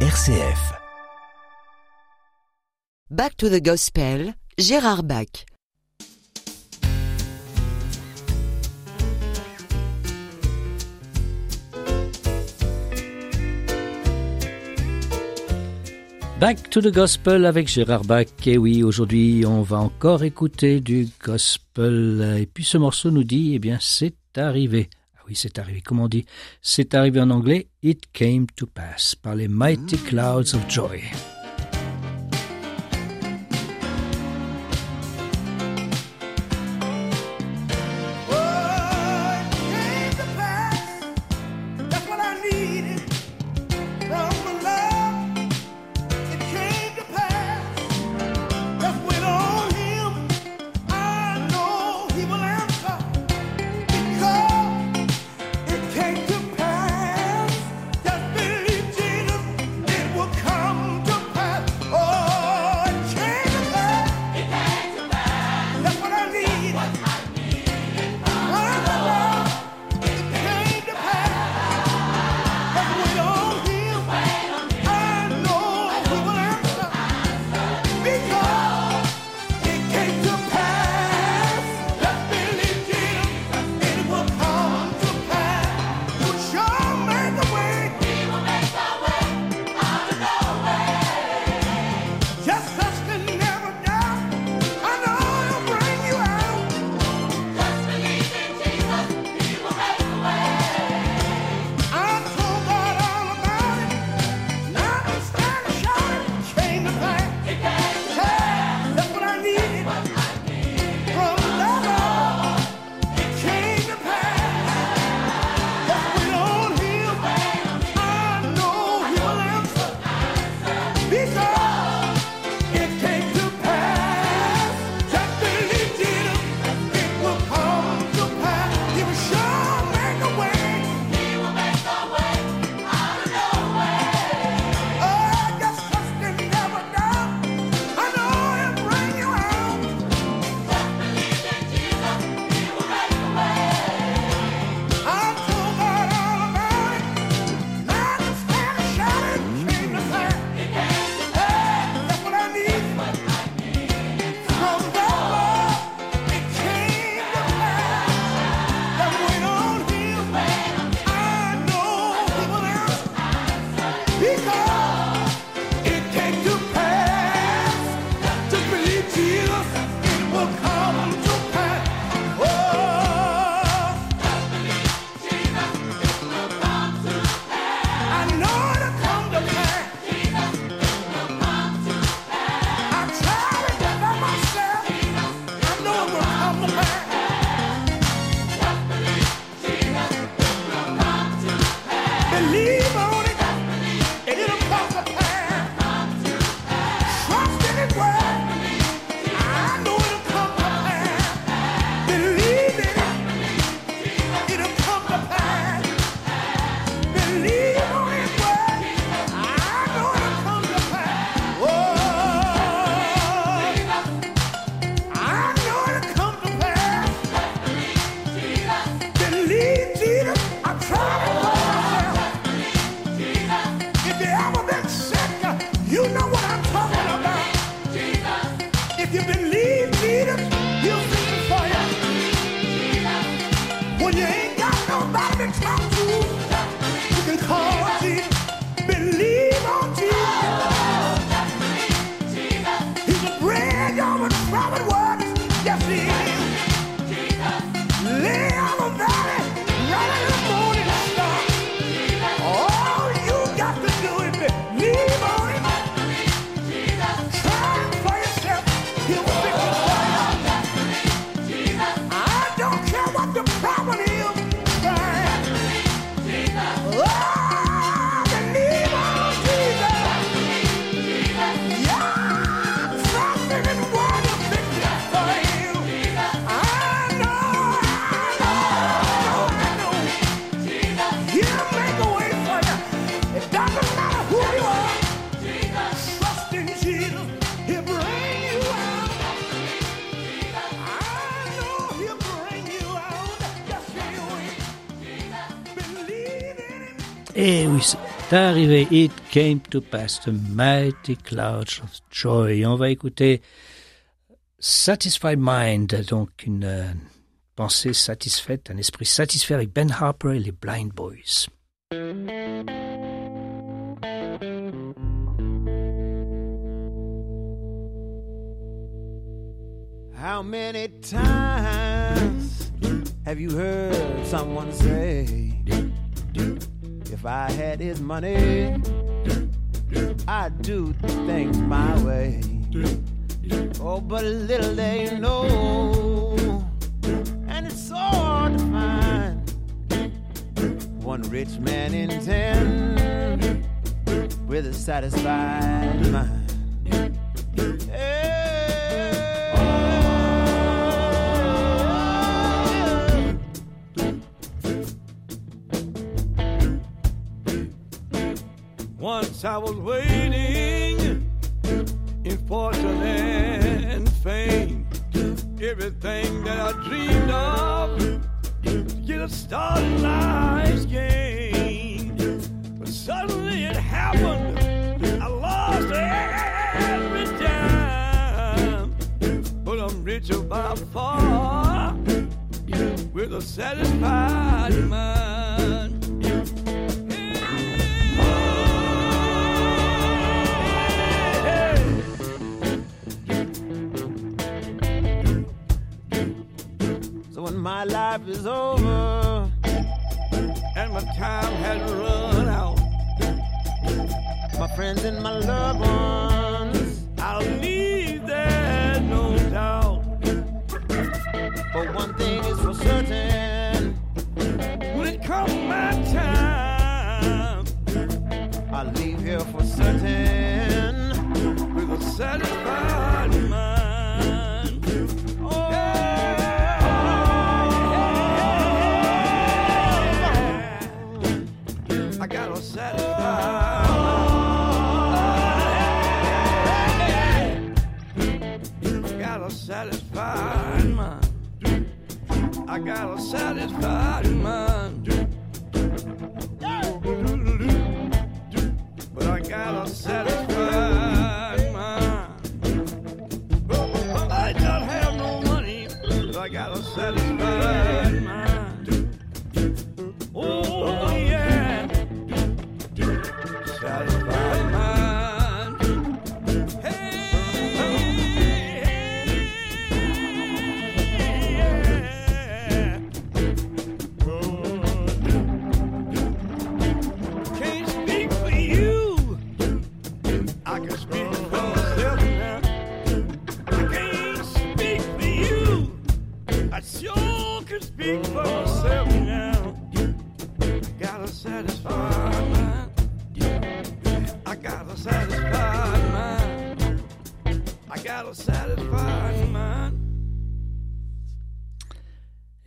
RCF. Back to the Gospel, Gérard Bach. Back to the Gospel avec Gérard Bach. Et oui, aujourd'hui, on va encore écouter du Gospel. Et puis ce morceau nous dit, eh bien, c'est arrivé. Oui, c'est arrivé. Comment on dit C'est arrivé en anglais. It came to pass par les Mighty Clouds of Joy. Everything. Arrivé. It came to pass, the mighty clouds of joy. On va écouter Satisfied Mind, donc une euh, pensée satisfaite, un esprit satisfait avec Ben Harper et les Blind Boys. How many times have you heard someone say, I had his money, I'd do things my way? Oh, but little they know, and it's so hard to find one rich man in ten with a satisfied mind. Once I was waiting in fortune and fame, everything that I dreamed of to get a start in life's game. But suddenly it happened. I lost every dime, but I'm richer by far with a satisfied mind. When my life is over and my time has run out. my friends and my loved ones. I'll leave there, no doubt. But one thing is for certain, When it comes my time, I'll leave here for certain. with a satisfied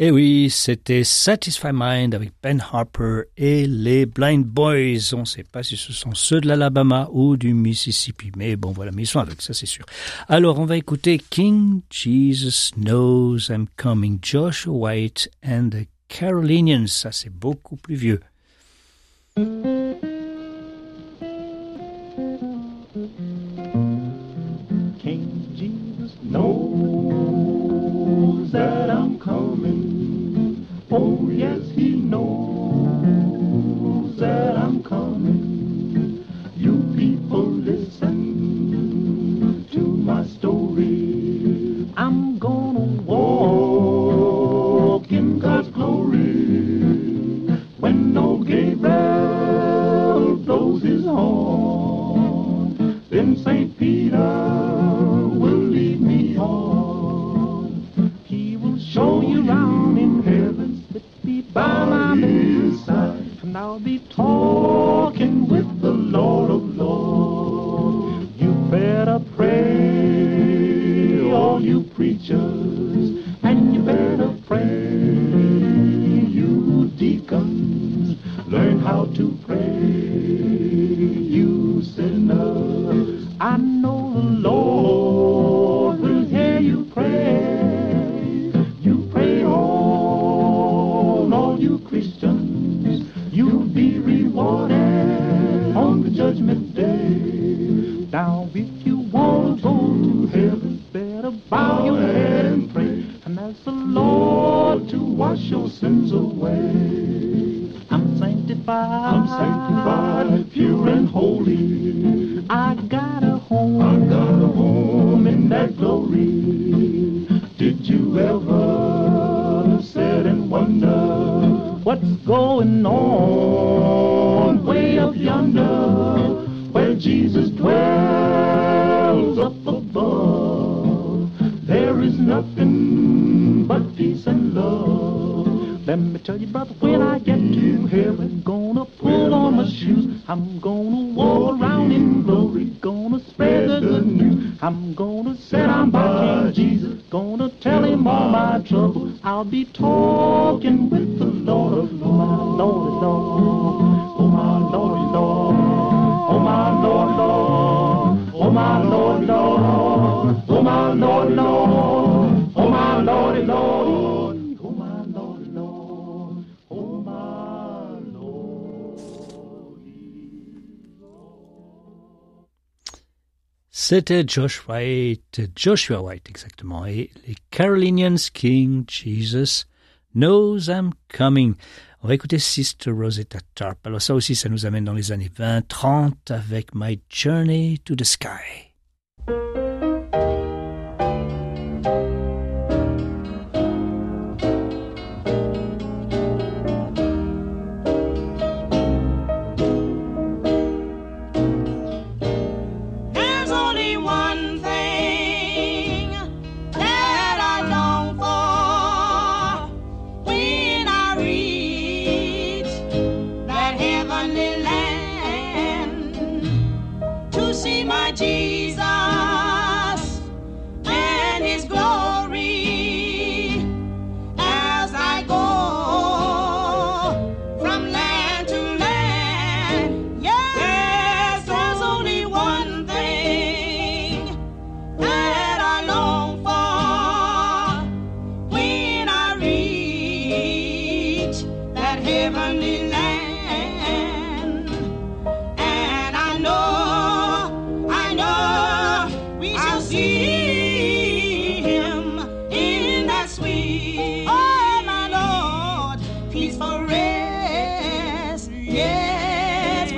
Et oui, c'était Satisfy Mind avec Ben Harper et les Blind Boys. On ne sait pas si ce sont ceux de l'Alabama ou du Mississippi, mais bon voilà, mais ils sont avec, ça c'est sûr. Alors on va écouter King Jesus Knows I'm Coming, Joshua White and the Carolinians. Ça c'est beaucoup plus vieux. Oh, yes, he knows that judgment day. Now, if you want to go to heaven, better bow your head and pray and ask the Lord to wash your sins away. I'm sanctified, I'm sanctified, pure and holy. I got talking with the Lord of Lords, oh, Lord, Lord, oh my Lord, Lord, oh my Lord, Lord, oh my Lord, Lord, oh my Lord, Lord, oh my Lord, Lord, oh my Lord, Lord, oh my Lord. C'était Josh White, Joshua White exactement, et les Carolinians King Jesus knows I'm coming. On va écouter Sister Rosetta Tarp. Alors ça aussi, ça nous amène dans les années 20-30 avec My Journey to the Sky.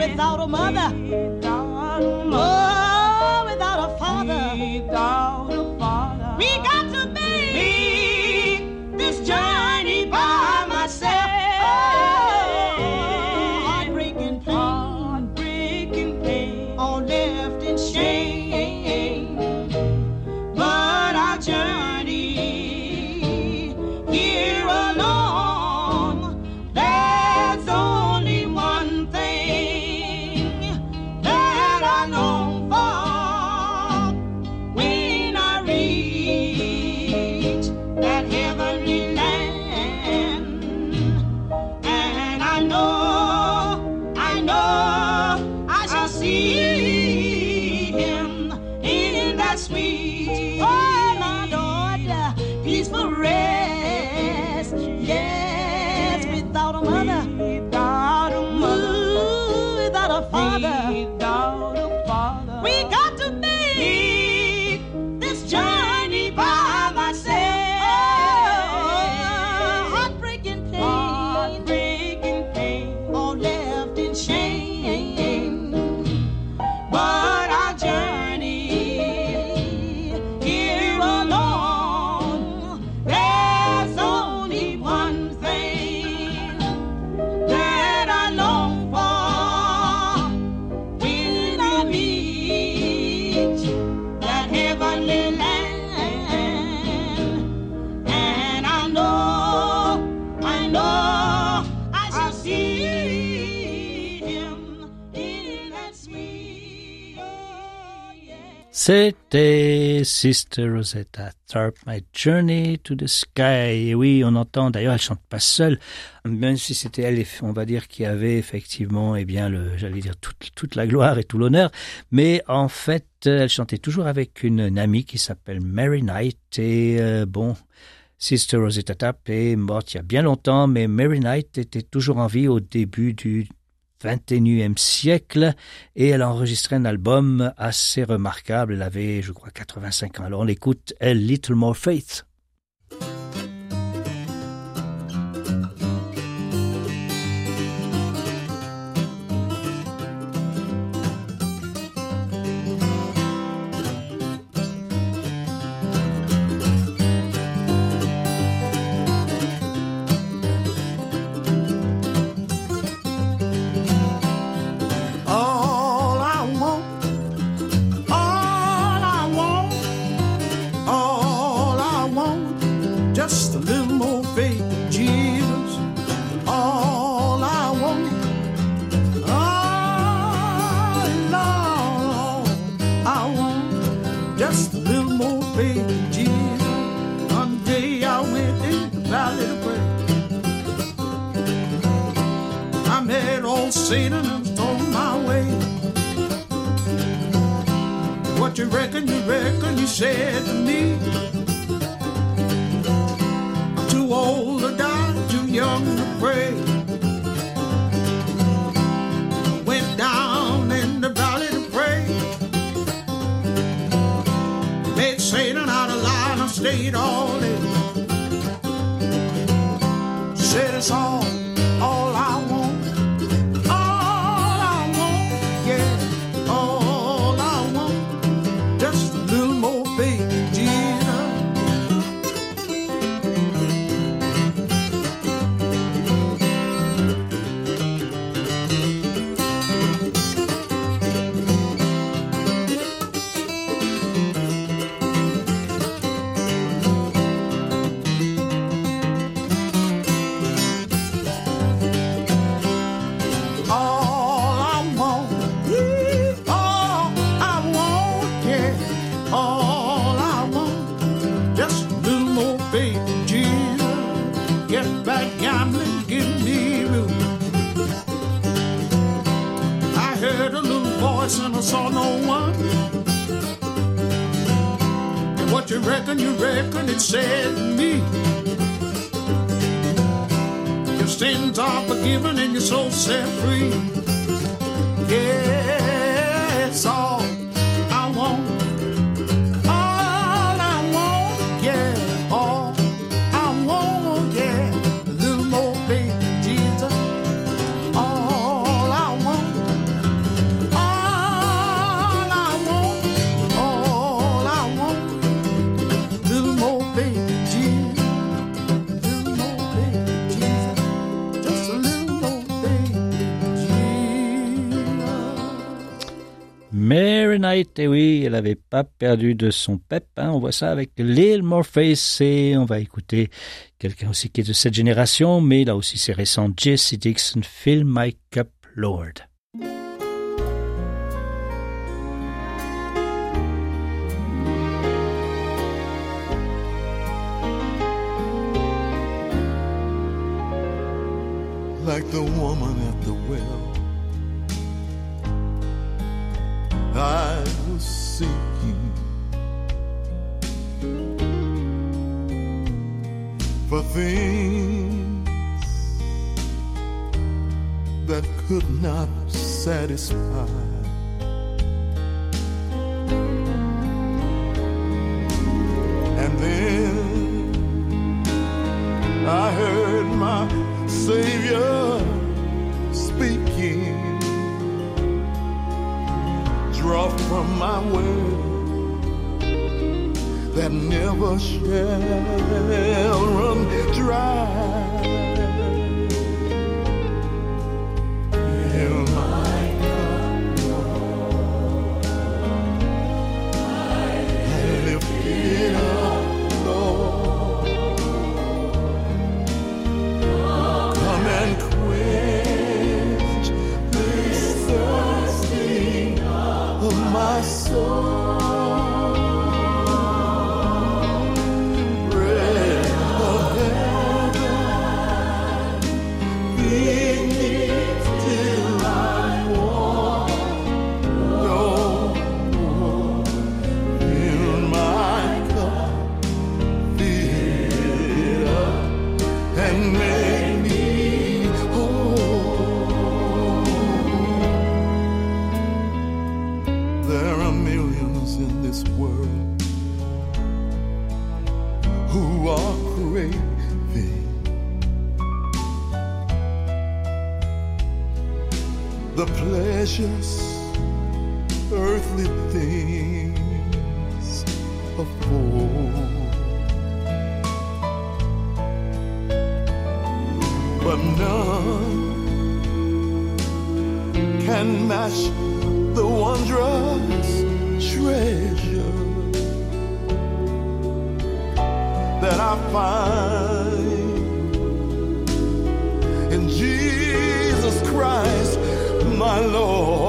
without a mother. Without a mother. C'était Sister Rosetta Tharpe, My Journey to the Sky. Et oui, on entend, d'ailleurs, elle chante pas seule, même si c'était elle, on va dire, qui avait effectivement, eh bien, le, j'allais dire, toute, toute la gloire et tout l'honneur. Mais en fait, elle chantait toujours avec une, amie qui s'appelle Mary Knight. Et euh, bon, Sister Rosetta Tharpe est morte il y a bien longtemps, mais Mary Knight était toujours en vie au début du XXIe siècle et elle a enregistré un album assez remarquable. Elle avait, je crois, 85 ans. Alors on l'écoute, A Little More Faith. Said it's all, one. And what you reckon, you reckon it said me. Your sins are forgiven and your soul set free. Yes, all Et oui, elle n'avait pas perdu de son pep. hein. On voit ça avec Lil Morpheus et on va écouter quelqu'un aussi qui est de cette génération, mais là aussi c'est récent, Jesse Dixon, Fill My Cup Lord. like the woman at the well. I was seeking for things that could not satisfy. And then I heard my Savior speaking. Draw from my way that never shall run dry. There are millions in this world who are craving the pleasures earthly things afford. But none can match the wondrous treasure that I find in Jesus Christ, my Lord.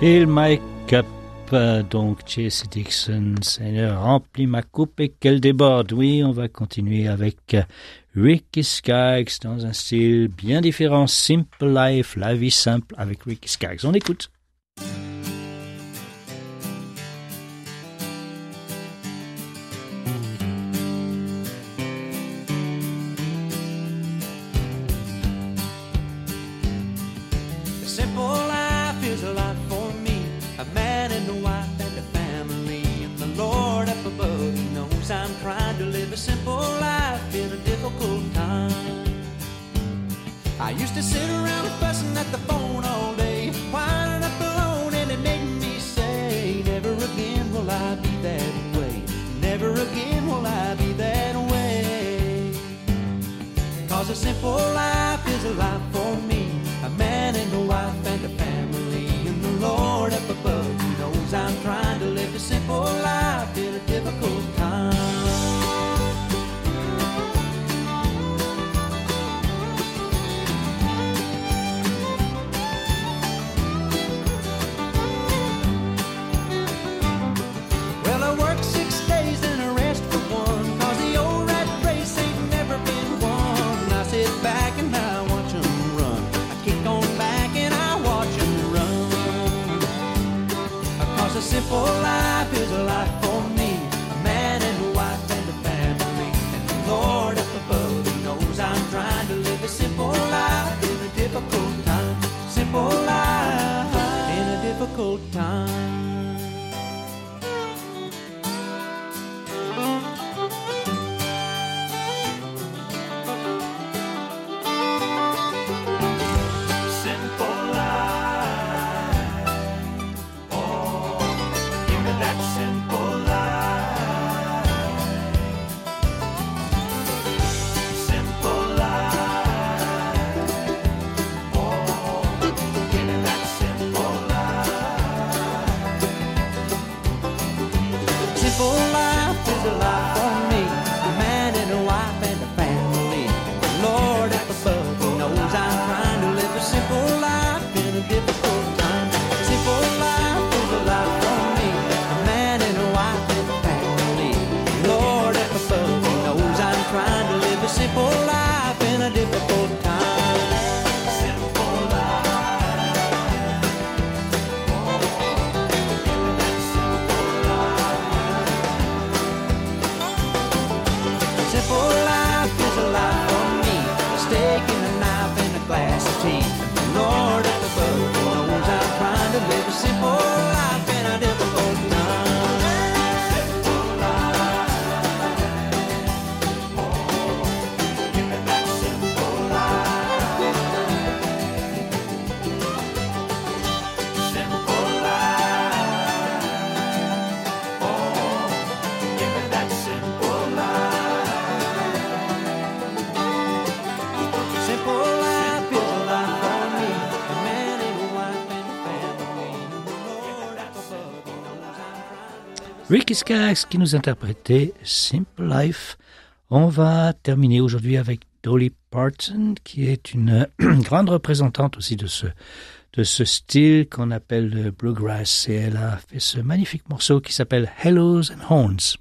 Fill my cup, euh, donc Jesse Dixon, Seigneur, remplis ma coupe et qu'elle déborde. Oui, on va continuer avec euh, Ricky Skaggs dans un style bien différent, Simple Life, la vie simple avec Ricky Skaggs. On écoute. Cause a simple life is a life for me. A man and a wife and a family. And the Lord up above knows I'm trying to live a simple life in a difficult time. Simple life is a life for me. A man and a wife and a family. And the Lord up above he knows I'm trying to live a simple life in a difficult time. Simple life in a difficult time. Qui nous interprétait Simple Life. On va terminer aujourd'hui avec Dolly Parton, qui est une grande représentante aussi de ce, de ce style qu'on appelle le bluegrass. Et elle a fait ce magnifique morceau qui s'appelle Hellos and Horns.